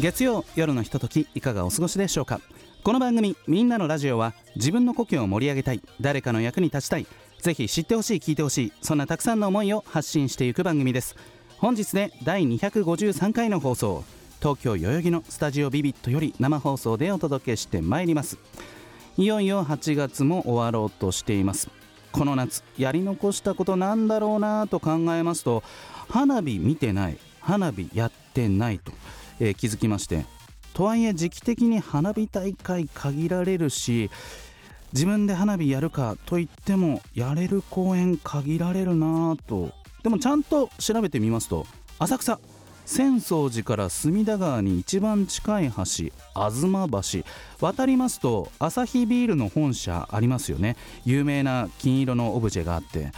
月曜夜のひとときいかがお過ごしでしょうか？この番組「みんなのラジオ」は自分の故郷を盛り上げたい誰かの役に立ちたいぜひ知ってほしい聞いてほしいそんなたくさんの思いを発信していく番組です。本日で第253回の放送東京代々木のスタジオビビットより生放送でお届けしてまいります。いよいよ8月も終わろうとしています。この夏やり残したことなんだろうなと考えますと花火見てない花火やってないと、えー気づきましてとはいえ時期的に花火大会限られるし自分で花火やるかと言ってもやれる公園限られるなと。でもちゃんと調べてみますと浅草浅草寺から隅田川に一番近い橋吾妻橋。渡りますとアサヒビールの本社ありますよね。有名な金色のオブジェがあって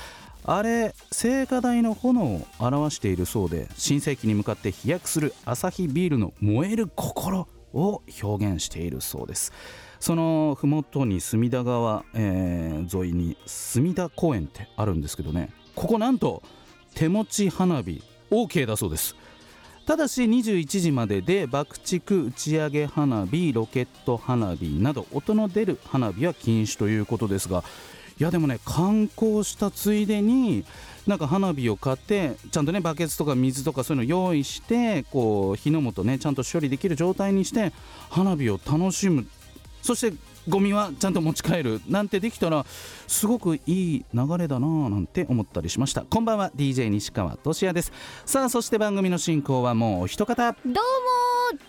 あれ聖火台の炎を表しているそうで新世紀に向かって飛躍するアサヒビールの燃える心を表現しているそうです。その麓に隅田川、えー沿いに隅田公園ってあるんですけどね。ここなんと手持ち花火 OK だそうです。ただし21時までで爆竹打ち上げ花火ロケット花火など音の出る花火は禁止ということですがいやでもね観光したついでになんか花火を買ってちゃんとねバケツとか水とかそういうの用意してこう火の元ねちゃんと処理できる状態にして花火を楽しむ。そしてゴミはちゃんと持ち帰る。なんてできたらすごくいい流れだなぁなんて思ったりしました。こんばんは DJ 西川俊也です。さあそして番組の進行はもう一方。どうも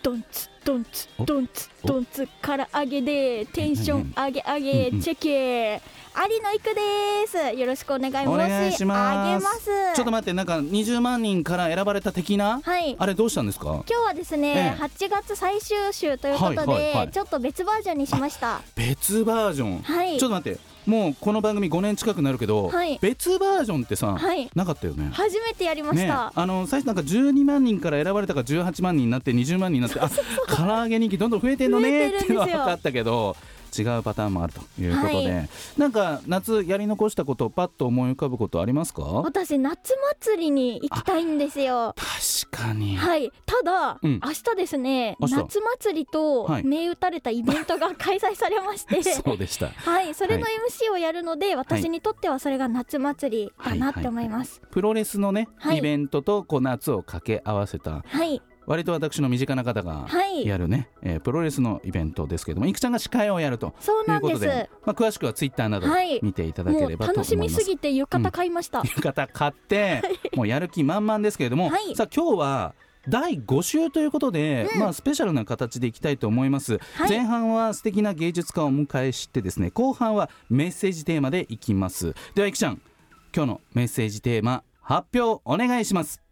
ドンツドンツドンツドンツから揚げでテンション上げ上げうんうん。チェケ有野育です。よろしくお願い申し上げます。ちょっと待ってなんか20万人から選ばれた的な？はい。あれどうしたんですか？今日はですね、ええ。8月最終週ということで、はいはいはい。ちょっと別バージョンにしました。別バージョン、はい。ちょっと待ってもうこの番組5年近くなるけど、はい。別バージョンってさ、はい。なかったよね。初めてやりましね、た、あの最初なんか12万人から選ばれたから18万人になって20万人になってあ唐揚げ人気どんどん増えてんのねっていうのは分かったけど違うパターンもあるということで、はなんか夏やり残したことをパッと思い浮かぶことありますか？私夏祭りに行きたいんですよ。確かに、はい。ただ、うん。明日ですね夏祭りとはい。銘打たれたイベントが開催されまして、そうでした。はい、それのは MC をやるので、私にとってはそれが夏祭りだなって思います。プロレスのね、はい。イベントとこう夏を掛け合わせたはい、割と私の身近な方がはい。やるね、えープロレスのイベントですけどもいくちゃんが司会をやるということで、まあ、詳しくはツイッターなどはい。見ていただければと思います。楽しみすぎて浴衣買いました。浴衣買って、もうやる気満々ですけれども、はい。さあ今日は第5週ということで、まあスペシャルな形でいきたいと思います、はい。前半は素敵な芸術家をお迎えしてですね後半はメッセージテーマでいきます。ではいくちゃん今日のメッセージテーマ発表お願いします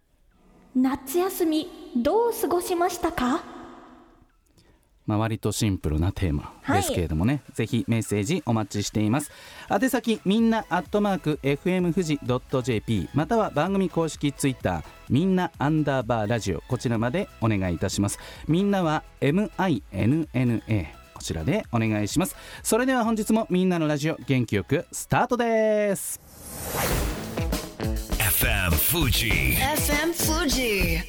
夏休みどう過ごしましたか？まあ、割とシンプルなテーマですけれどもね、ぜひメッセージお待ちしています。宛先みんなアットマーク FM 富士 .jp または番組公式ツイッターみんなアンダーバーラジオこちらまでお願いいたします。みんなは MINNA こちらでお願いします。それでは本日もみんなのラジオ元気よくスタートです FM Fuji FM Fuji.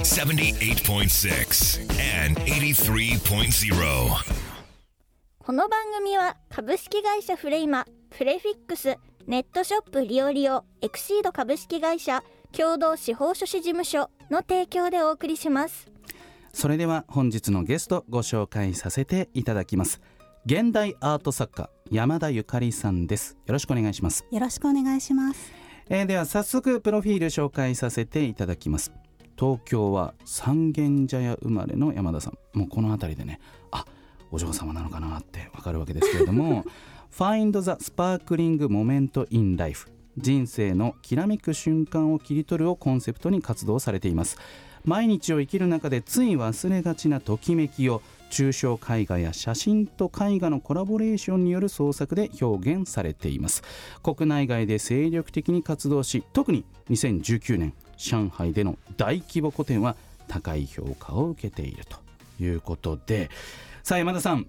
78.6 and 83.0. この番組は株式会社フレイマ、プレフィックス、ネットショップリオリオ、エクシード株式会社共同司法書士事務所の提供でお送りします。それでは本日のゲストご紹介させていただきます現代アート作家山田ゆかりさんですよろしくお願いしますよろしくお願いします。えーでは早速プロフィール紹介させていただきます。東京は三軒茶屋生まれの山田さん。もうこの辺りでねあお嬢様なのかなってわかるわけですけれども Find the Sparkling Moment in Life 人生のきらめく瞬間を切り取るをコンセプトに活動されています。毎日を生きる中でつい忘れがちなときめきを抽象絵画や写真と絵画のコラボレーションによる創作で表現されています。国内外で精力的に活動し特に2019年上海での大規模個展は高い評価を受けているということでさあ山田さん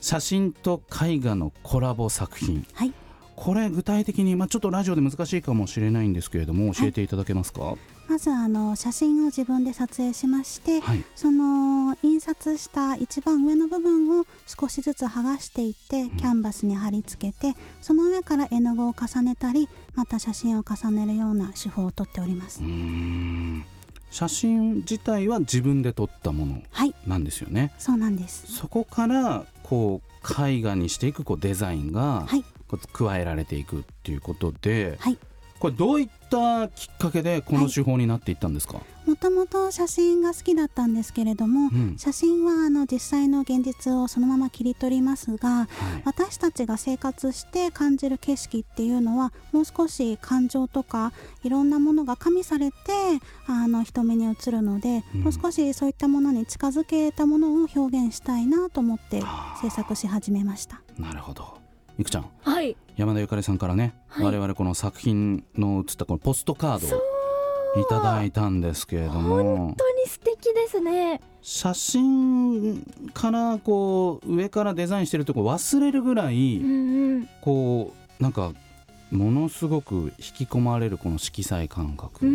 写真と絵画のコラボ作品。はい。これ具体的に、まあ、ちょっとラジオで難しいかもしれないんですけれども教えていただけますか？まずあの写真を自分で撮影しまして、はい、その印刷した一番上の部分を少しずつ剥がしていってキャンバスに貼り付けて、その上から絵の具を重ねたりまた写真を重ねるような手法をとっております。写真自体は自分で撮ったものはい。なんですよね。そうなんです。そこからこう絵画にしていくこうデザインがはい。加えられていくっていうことで、はいこれどういったきっかけでこの手法になっていったんですか、もともと写真が好きだったんですけれども、うん。写真はあの実際の現実をそのまま切り取りますがはい。私たちが生活して感じる景色っていうのはもう少し感情とかいろんなものが加味されてあの人目に映るので、うん。もう少しそういったものに近づけたものを表現したいなと思って制作し始めました。なるほど。いくちゃん。はい山田ゆかりさんからね、はい。我々この作品の写ったこのポストカードをいただいたんですけれども。本当に素敵ですね。写真からこう上からデザインしてるとこ忘れるぐらい、うんうん。こうなんかものすごく引き込まれるこの色彩感覚、う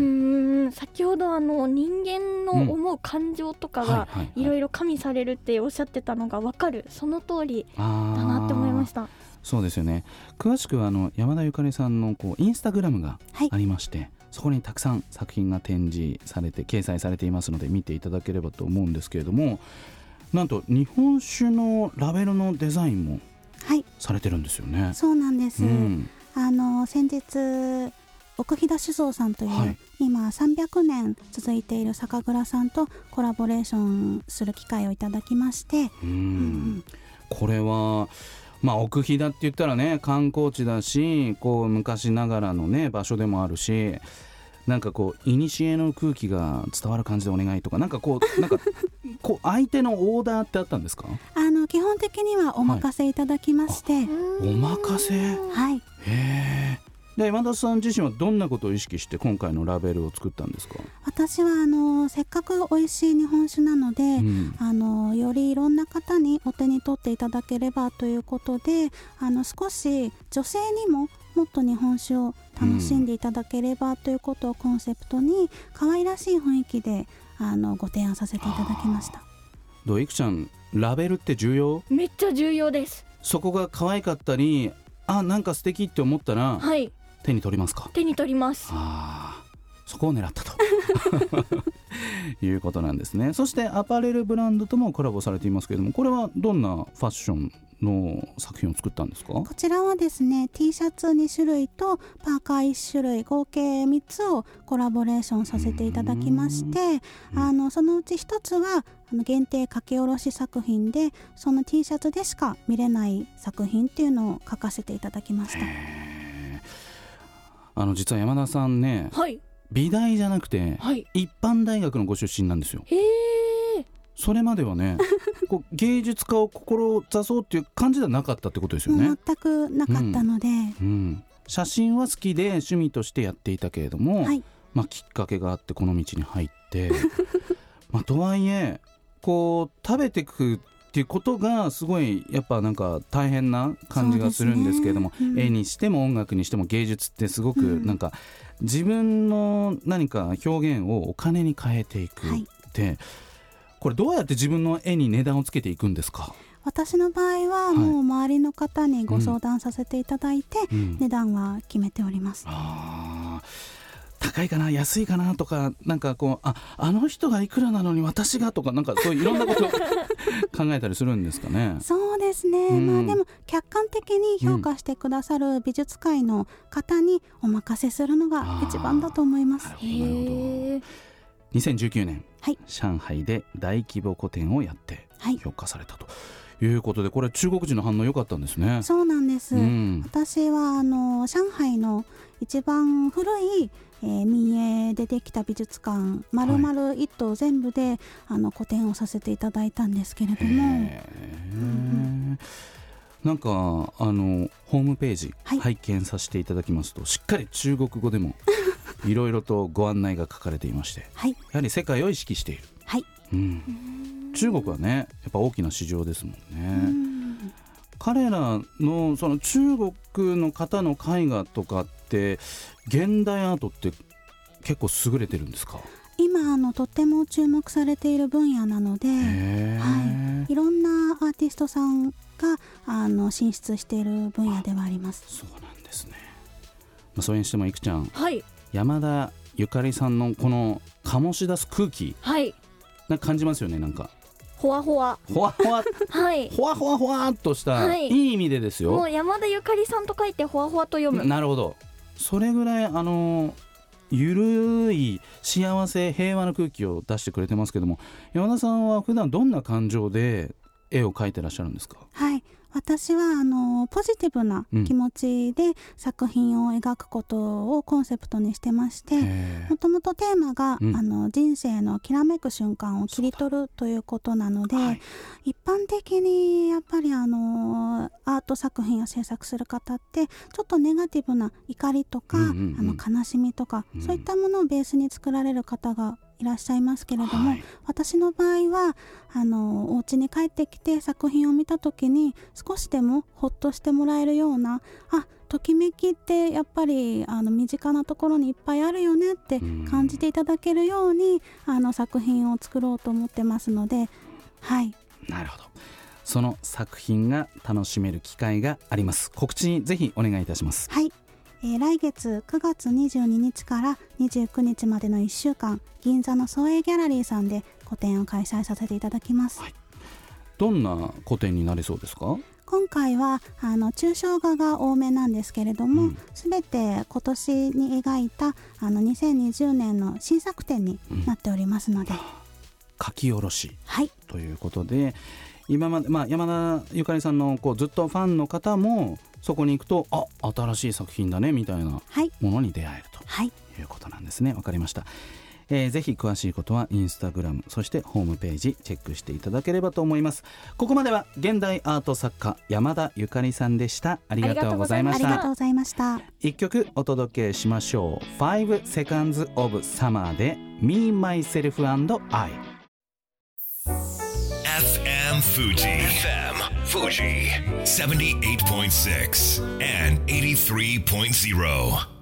ん先ほどあの人間の思う感情とかがはいはいろいろ加味されるっておっしゃってたのが分かる。その通りだだなって思いましたそうですよね。詳しくはあの山田ゆかりさんのこうインスタグラムがはい。ありまして、そこにたくさん作品が展示されて掲載されていますので見ていただければと思うんですけれどもなんと日本酒のラベルのデザインもはい。されてるんですよね。そうなんです、うん、あの先日奥飛騨酒造さんという、はい。今300年続いている酒蔵さんとコラボレーションする機会をいただきまして、うんうん。これはまあ奥飛騨って言ったらね観光地だしこう昔ながらのね場所でもあるしなんかこう古の空気が伝わる感じでお願いとかなんかこう なんかこう相手のオーダーってあったんですか？あの基本的にはお任せいただきまして、お任せ？はい、へえで山田さん自身はどんなことを意識して今回のラベルを作ったんですか、私はあのせっかく美味しい日本酒なので、うん。あのよりいろんな方にお手に取っていただければということであの少し女性にももっと日本酒を楽しんでいただければということをコンセプトに可愛らしい雰囲気であのご提案させていただきました。どういくちゃんラベルって重要？めっちゃ重要です。そこが可愛かったりあなんか素敵って思ったらはい手に取りますか？手に取ります。ああそこを狙ったと。いうことなんですね。そしてアパレルブランドともコラボされていますけれどもこれはどんなファッションの作品を作ったんですか？こちらはですね T シャツ2種類とパーカー1種類合計3つをコラボレーションさせていただきましてあのそのうち1つはあの限定書き下ろし作品でその T シャツでしか見れない作品っていうのを書かせていただきました。あの実は山田さんねはい。美大じゃなくてはい。一般大学のご出身なんですよ。へえ。それまではね こう芸術家を志そうっていう感じではなかったってことですよね。全くなかったので、うん、写真は好きで趣味としてやっていたけれども、はい。まあ、きっかけがあってこの道に入って まあとはいえこう食べてくっていうことがすごいやっぱなんか大変な感じがするんですけれども、ね。うん。絵にしても音楽にしても芸術ってすごくうん。なんか自分の何か表現をお金に変えていくって、これどうやって自分の絵に値段をつけていくんですか、私の場合はもう周りの方にご相談させていただいて、うん。値段は決めております。あー高いかな安いかなとかなんかこうああの人がいくらなのに私がとかなんかそういういろんなことを 考えたりするんですかね。そうですね、うん。まあでも客観的に評価してくださる美術界の方にお任せするのが一番だと思います。なる。ほどなるほど。へえ2019年、はい。上海で大規模個展をやってはい。評価されたと。いうことでこれ中国人の反応良かったんですね。そうなんです、うん。私はあの上海の一番古い、えー民営でできた美術館丸々一棟全部で、あの個展をさせていただいたんですけれども。なんかあのホームページはい。拝見させていただきますと、しっかり中国語でも いろいろとご案内が書かれていましてはい。やはり世界を意識している、はい。うん、中国はねやっぱ大きな市場ですもんうね。ん。彼らのその中国の方の絵画とかって現代アートって結構優れてるんですか？今あのとっても注目されている分野なので、へー。い。ろんなアーティストさんがあの進出している分野ではあります。そうなんですね、まあ、それにしてもいくちゃんはい。山田ゆかりさんのこの醸し出す空気はい。なんか感じますよねなんかほわほわ。ほわほわ。はい。ほわほわほわっとした、はい。い、い意味でですよ。もう山田ゆかりさんと書いてほわほわと読む。なるほど。それぐらいあのゆるい幸せ平和な空気を出してくれてますけども山田さんは普段どんな感情で絵を描いてらっしゃるんですか？はい私はあのポジティブな気持ちで作品を描くことをコンセプトにしてまして、へもともとテーマが、うん。あの人生のきらめく瞬間を切り取るということなので、はい。一般的にやっぱりあのアート作品を制作する方ってちょっとネガティブな怒りとか、うんうんうん。あの悲しみとか、うん。そういったものをベースに作られる方がいらっしゃいますけれども、はい。私の場合はあのお家に帰ってきて作品を見た時に少しでもほっとしてもらえるようなあときめきってやっぱりあの身近なところにいっぱいあるよねって感じていただけるようにあの作品を作ろうと思ってますのではい。なるほど。その作品が楽しめる機会があります。告知ぜひお願いいたします。はい、えー来月9月22日から29日までの1週間銀座の創営ギャラリーさんで個展を開催させていただきます、はい。どんな個展になりそうですか？今回はあの抽象画が多めなんですけれども、うん。すべて今年に描いたあの2020年の新作展になっておりますので、書き下ろし。はい。ということで今まで、まあ、山田ゆかりさんのこうずっとファンの方もそこに行くとあ新しい作品だねみたいなはい。ものに出会えるはい。ということなんですね。わかりました、えーぜひ詳しいことはインスタグラムそしてホームページチェックしていただければと思います。ここまでは現代アート作家山田ゆかりさんでした。ありがとうございました。ありがとうございました。一曲お届けしましょう。5 Seconds of Summer で Me, Myself and I FM Fuji. FM Fuji. 78.6 and 83.0.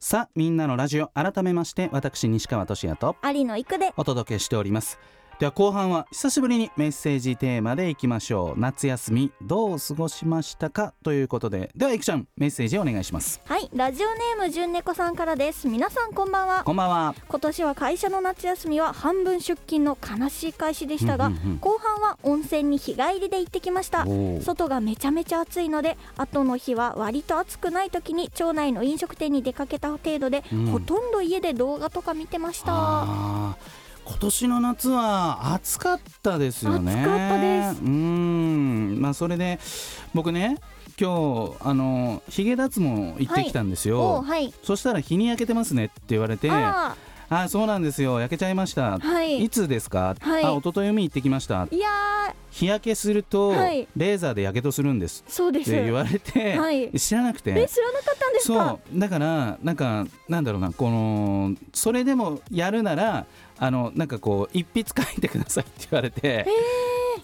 さあみんなのラジオ改めまして私西川俊也と有野育でお届けしておりますでは後半は久しぶりにメッセージテーマでいきましょう。夏休みどう過ごしましたか？ということで。ではいくちゃんメッセージお願いします。はいラジオネームじゅんねこさんからです。皆さんこんばんは。こんばんは。今年は会社の夏休みは半分出勤の悲しい開始でしたが、うんうんうん後半は温泉に日帰りで行ってきました。外がめちゃめちゃ暑いので後の日は割と暑くない時に町内の飲食店に出かけた程度で、うん。ほとんど家で動画とか見てました今年の夏は暑かったですよね。暑かったです。うーん。まあそれで僕ね今日あのヒゲ脱毛行ってきたんですよ、おはい。そしたら日に焼けてますねって言われてああそうなんですよ。焼けちゃいました、ーはい。いつですか、はい。あ一昨日海行ってきました。いや日焼けすると、はい。レーザーでやけどするんです。ーそうです。って言われて、はい。知らなくて。え知らなかったんですか？そう。だからなんかなんだろうなこのそれでもやるならあのなんかこう一筆書いてくださいって言われて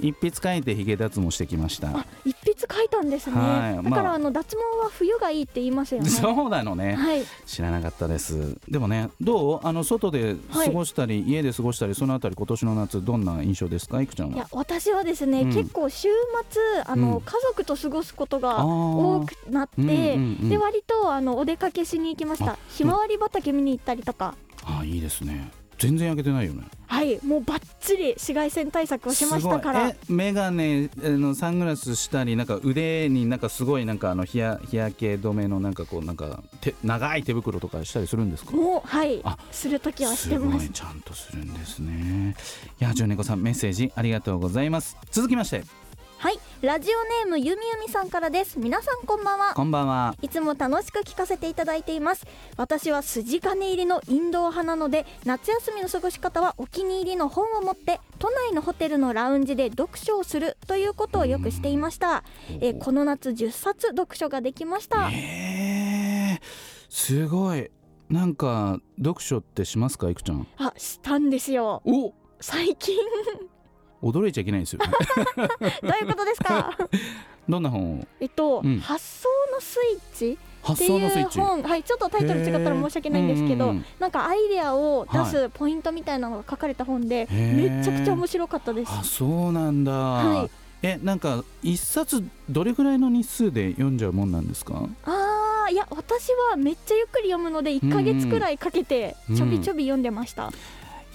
一筆書いてヒゲ脱毛してきました。あ一筆書いたんですね、はいだから、まああの脱毛は冬がいいって言いますよね。そうなのね。はい。知らなかったです。でもねどう？あの外で過ごしたり、家で過ごしたりそのあたり今年の夏どんな印象ですか？いくちゃんは。いや私はですね、うん。結構週末あの、うん。家族と過ごすことが多くなって、うんうんうんで割とあのお出かけしに行きましあたひまわり畑見に行ったりとか、あいいですね全然焼けてないよね。はいもうバッチリ紫外線対策をしましたから。すごいえメガネあのサングラスしたりなんか腕になんかすごいなんかあの日焼け止めのなんかこうなんか手長い手袋とかしたりするんですか？もうはいあするときはしすてます。ごいちゃんとするんですね。いや純猫さんメッセージありがとうございます。続きましてはいラジオネームゆみゆみさんからです。皆さんこんばんは。こんばんは。いつも楽しく聞かせていただいています。私は筋金入りのインドア派なので夏休みの過ごし方はお気に入りの本を持って都内のホテルのラウンジで読書をするということをよくしていました、えーこの夏10冊読書ができました。えー、すごい。なんか読書ってしますかいくちゃん？あしたんですよ。お。最近驚いちゃいけないですよね。どういうことですか？どんな本を？えっと、うん。発想のスイッチ？っ発ていう本。はいちょっとタイトル違ったら申し訳ないんですけど、なんかアイデアを出すポイントみたいなのが書かれた本で、めちゃくちゃ面白かったです。あそうなんだ、はい。えなんか一冊どれぐらいの日数で読んじゃうもんなんですか？あーいや私はめっちゃゆっくり読むので1ヶ月くらいかけてうん。ちょびちょび読んでました、い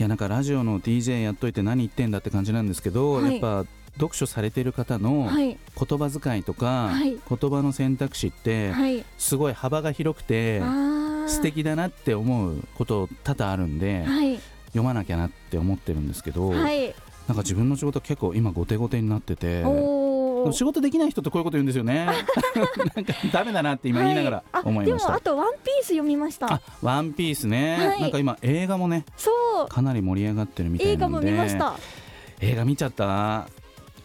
やなんかラジオの DJ やっといて何言ってんだって感じなんですけど、はい。やっぱ読書されてる方のはい。言葉遣いとか、はい。言葉の選択肢ってはい。すごい幅が広くて素敵だなって思うこと多々あるんではい。読まなきゃなって思ってるんですけど、はい。なんか自分の仕事結構今後手後手になってて仕事できない人ってこういうこと言うんですよね。なんかダメだなって今言いながらはい。思いました、あでもあと「ワンピース読みました。あワンピースね、はい。なんか今映画もねそう。かなり盛り上がってるみたい映画も見ました。映画見ちゃった？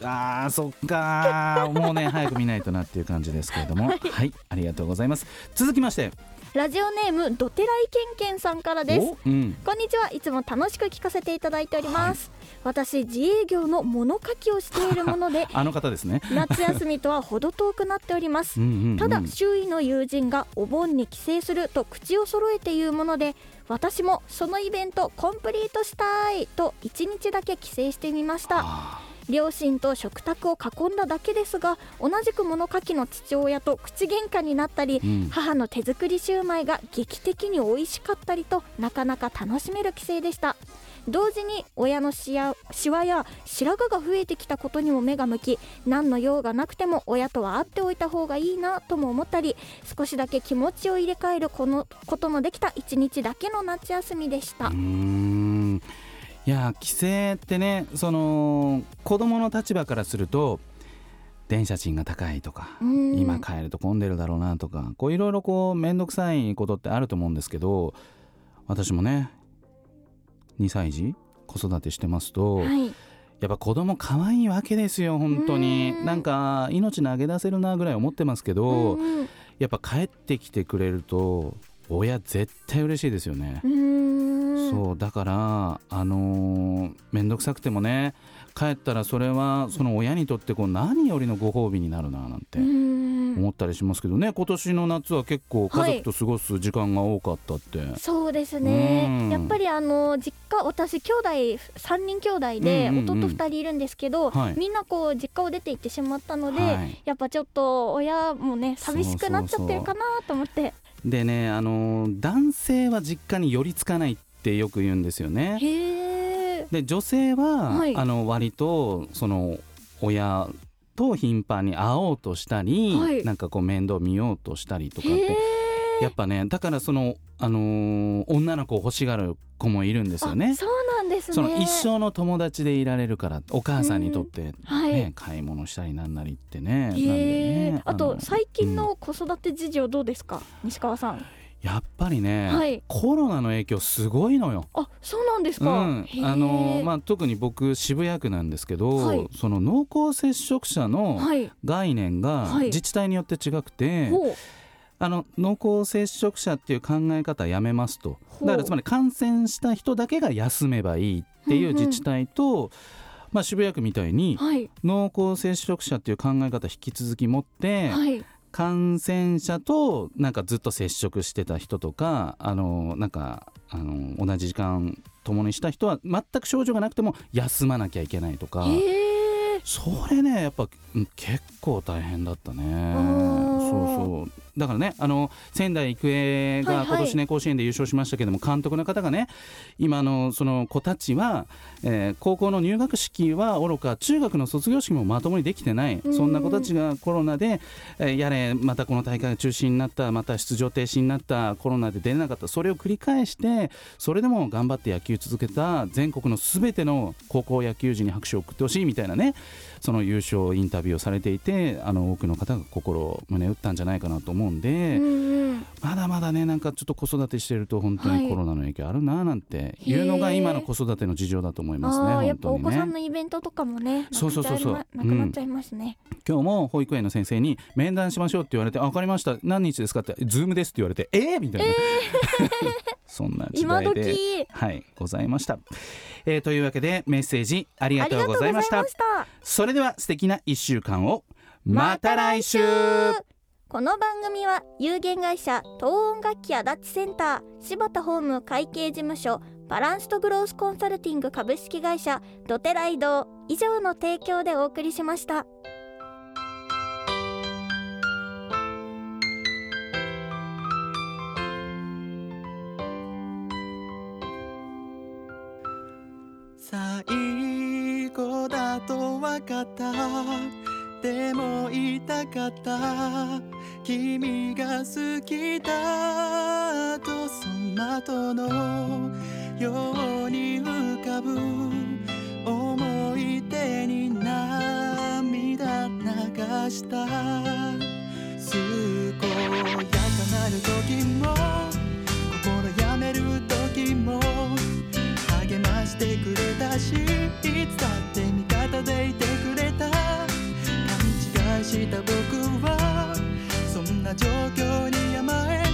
あーそっかー。もうね早く見ないとなっていう感じですけれども。はい、ありがとうございます。続きましてラジオネームドテライケンケンさんからです。おうん。こんにちは。いつも楽しく聞かせていただいております、私自営業の物書きをしているもので あの方ですね。夏休みとは程遠くなっております。うんうんうん。ただ周囲の友人がお盆に帰省すると口を揃えて言うもので私もそのイベントコンプリートしたいと1日だけ帰省してみました。あ両親と食卓を囲んだだけですが同じく物書きの父親と口喧嘩になったり、うん。母の手作りシューマイが劇的に美味しかったりとなかなか楽しめる帰省でした。同時に親のしやシワや白髪が増えてきたことにも目が向き何の用がなくても親とは会っておいた方がいいなとも思ったり少しだけ気持ちを入れ替えるこのことのできた一日だけの夏休みでしたいや帰省ってねその子供の立場からすると電車賃が高いとかうん。今帰ると混んでるだろうなとかこういろいろこう面倒くさいことってあると思うんですけど私もね2歳児子育てしてますと、はい。やっぱ子供可愛いわけですよ本当に。うん。なんか命投げ出せるなぐらい思ってますけど、やっぱ帰ってきてくれると親絶対嬉しいですよね、そうだからあのー、面倒くさくてもね帰ったらそれはその親にとってこう何よりのご褒美になるななんて思ったりしますけどね。今年の夏は結構家族と過ごす時間が多かったって、そうですうん。ねやっぱりあの実家私兄弟3人兄弟で弟2人いるんですけど、はい。みんなこう実家を出て行ってしまったので、はい。やっぱちょっと親もね寂しくなっちゃってるかなと思って。でねあのー男性は実家に寄りつかないってよく言うんですよね。で女性は、はい。あの割とその親と頻繁に会おうとしたり、はい。なんかこう面倒見ようとしたりとかってやっぱねだからその、あのー女の子を欲しがる子もいるんですよね。そうなんですね。その一生の友達でいられるからお母さんにとって、ねはい。買い物したりなんなりってねなんでへえねあとの最近うん。の子育て事情どうですか、西川さんやっぱりね、はい。コロナの影響すごいのよ。あそうなんですうか、ん。へえ。あのまあ、特に僕渋谷区なんですけど、はい。その濃厚接触者のはい。概念がはい。自治体によって違くて、ほう。あの濃厚接触者っていう考え方やめますと。だからつまり感染した人だけが休めばいいっていう自治体と、まあ、渋谷区みたいにはい。濃厚接触者っていう考え方引き続き持って、はい感染者となんかずっと接触してた人とかあのなんかあの同じ時間共にした人は全く症状がなくても休まなきゃいけないとか。それねやっぱうん結構大変だったね。ーそうだからねあの仙台育英がはいはい。今年ね、甲子園で優勝しましたけども監督の方がね今のその子たちは、えー高校の入学式はおろか中学の卒業式もまともにできてない、うん。そんな子たちがコロナで、えーやれまたこの大会が中止になったまた出場停止になったコロナで出れなかった。それを繰り返してそれでも頑張って野球続けた全国のすべての高校野球児に拍手を送ってほしいみたいなねその優勝インタビューをされていてあの多くの方が心を胸打ったんじゃないかなと思うんで、うんうん。まだまだねなんかちょっと子育てしてると本当はい。にコロナの影響あるななんていうのが今の子育ての事情だと思いますねああやっぱお本当にね。子さんのイベントとかもねそうそうそうそう。なくなっちゃいまなくなっちゃいますね、今日も保育園の先生に面談しましょうって言われてあ分かりました。何日ですかってズームですって言われてえー、みたいな、そんな時今代で時。はいございました、えーというわけでメッセージありがとうございました。それでは素敵な1週間を。また来週この番組は有限会社東音楽器足立センター柴田ホーム会計事務所バランスとグロースコンサルティング株式会社ドテライド以上の提供でお送りしました。最後だと分かったでも言いたかった君が好きだとその後のように浮かぶ思い出に涙流した健やかなる時も心やめる時も励ましてくれたしいつだって味方でいてくれた勘違いした僕はな状況に甘え